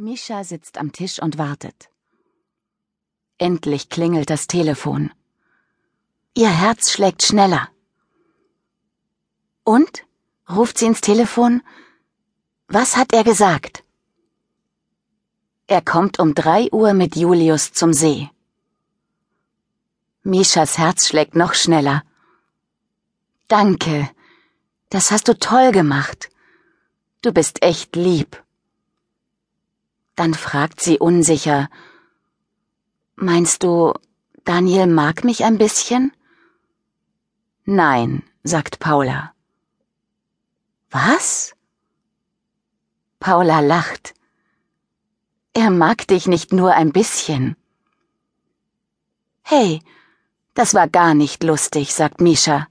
Mischa sitzt am Tisch und wartet. Endlich klingelt das Telefon. Ihr Herz schlägt schneller. Und? ruft sie ins Telefon. Was hat er gesagt? Er kommt um drei Uhr mit Julius zum See. Mischas Herz schlägt noch schneller. Danke. Das hast du toll gemacht. Du bist echt lieb. Dann fragt sie unsicher, Meinst du, Daniel mag mich ein bisschen? Nein, sagt Paula. Was? Paula lacht. Er mag dich nicht nur ein bisschen. Hey, das war gar nicht lustig, sagt Misha.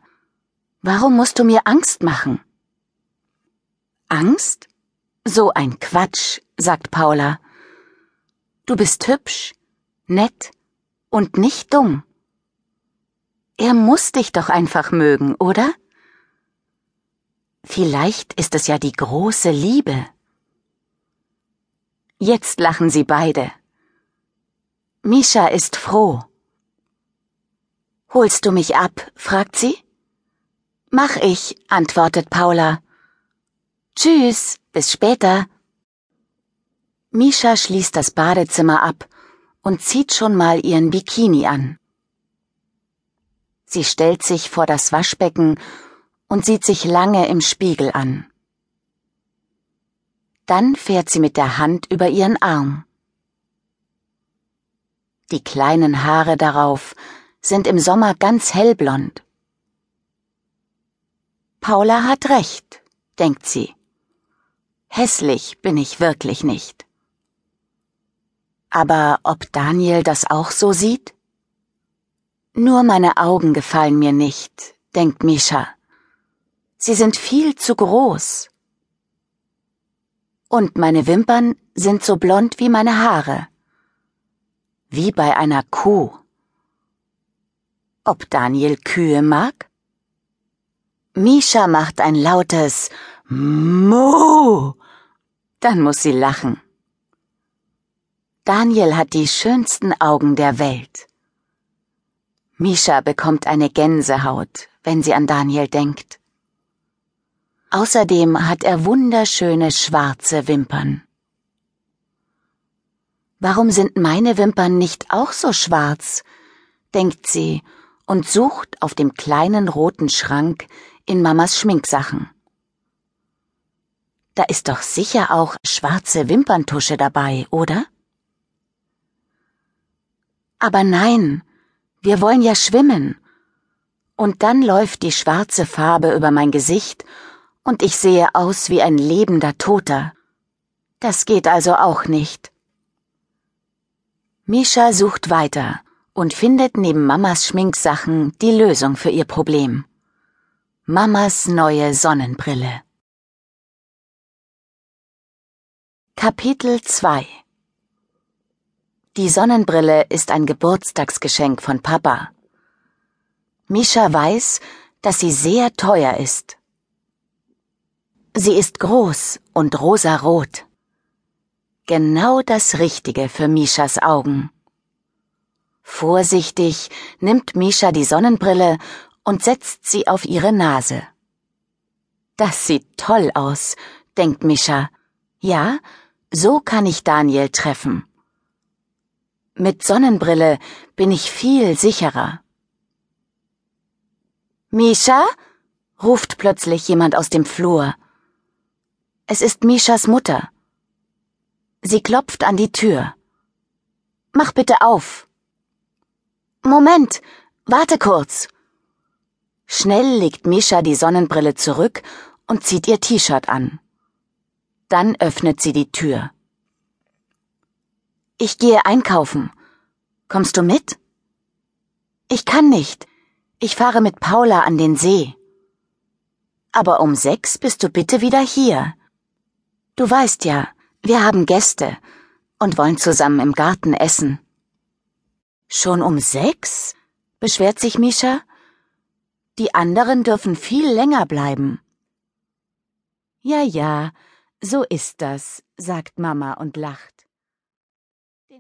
Warum musst du mir Angst machen? Angst? So ein Quatsch, sagt Paula. Du bist hübsch, nett und nicht dumm. Er muss dich doch einfach mögen, oder? Vielleicht ist es ja die große Liebe. Jetzt lachen sie beide. Misha ist froh. Holst du mich ab? fragt sie. Mach ich, antwortet Paula. Tschüss, bis später. Misha schließt das Badezimmer ab und zieht schon mal ihren Bikini an. Sie stellt sich vor das Waschbecken und sieht sich lange im Spiegel an. Dann fährt sie mit der Hand über ihren Arm. Die kleinen Haare darauf sind im Sommer ganz hellblond. Paula hat recht, denkt sie. Hässlich bin ich wirklich nicht. Aber ob Daniel das auch so sieht? Nur meine Augen gefallen mir nicht, denkt Misha. Sie sind viel zu groß. Und meine Wimpern sind so blond wie meine Haare. Wie bei einer Kuh. Ob Daniel Kühe mag? Misha macht ein lautes Mo. Dann muss sie lachen. Daniel hat die schönsten Augen der Welt. Misha bekommt eine Gänsehaut, wenn sie an Daniel denkt. Außerdem hat er wunderschöne schwarze Wimpern. Warum sind meine Wimpern nicht auch so schwarz? denkt sie und sucht auf dem kleinen roten Schrank in Mamas Schminksachen. Da ist doch sicher auch schwarze Wimperntusche dabei, oder? Aber nein, wir wollen ja schwimmen. Und dann läuft die schwarze Farbe über mein Gesicht und ich sehe aus wie ein lebender Toter. Das geht also auch nicht. Misha sucht weiter und findet neben Mamas Schminksachen die Lösung für ihr Problem. Mamas neue Sonnenbrille. Kapitel 2 die Sonnenbrille ist ein Geburtstagsgeschenk von Papa. Misha weiß, dass sie sehr teuer ist. Sie ist groß und rosarot. Genau das Richtige für Mishas Augen. Vorsichtig nimmt Misha die Sonnenbrille und setzt sie auf ihre Nase. Das sieht toll aus, denkt Misha. Ja, so kann ich Daniel treffen. Mit Sonnenbrille bin ich viel sicherer. Misha? ruft plötzlich jemand aus dem Flur. Es ist Mishas Mutter. Sie klopft an die Tür. Mach bitte auf. Moment, warte kurz. Schnell legt Misha die Sonnenbrille zurück und zieht ihr T-Shirt an. Dann öffnet sie die Tür. Ich gehe einkaufen. Kommst du mit? Ich kann nicht. Ich fahre mit Paula an den See. Aber um sechs bist du bitte wieder hier. Du weißt ja, wir haben Gäste und wollen zusammen im Garten essen. Schon um sechs? beschwert sich Misha. Die anderen dürfen viel länger bleiben. Ja, ja, so ist das, sagt Mama und lacht.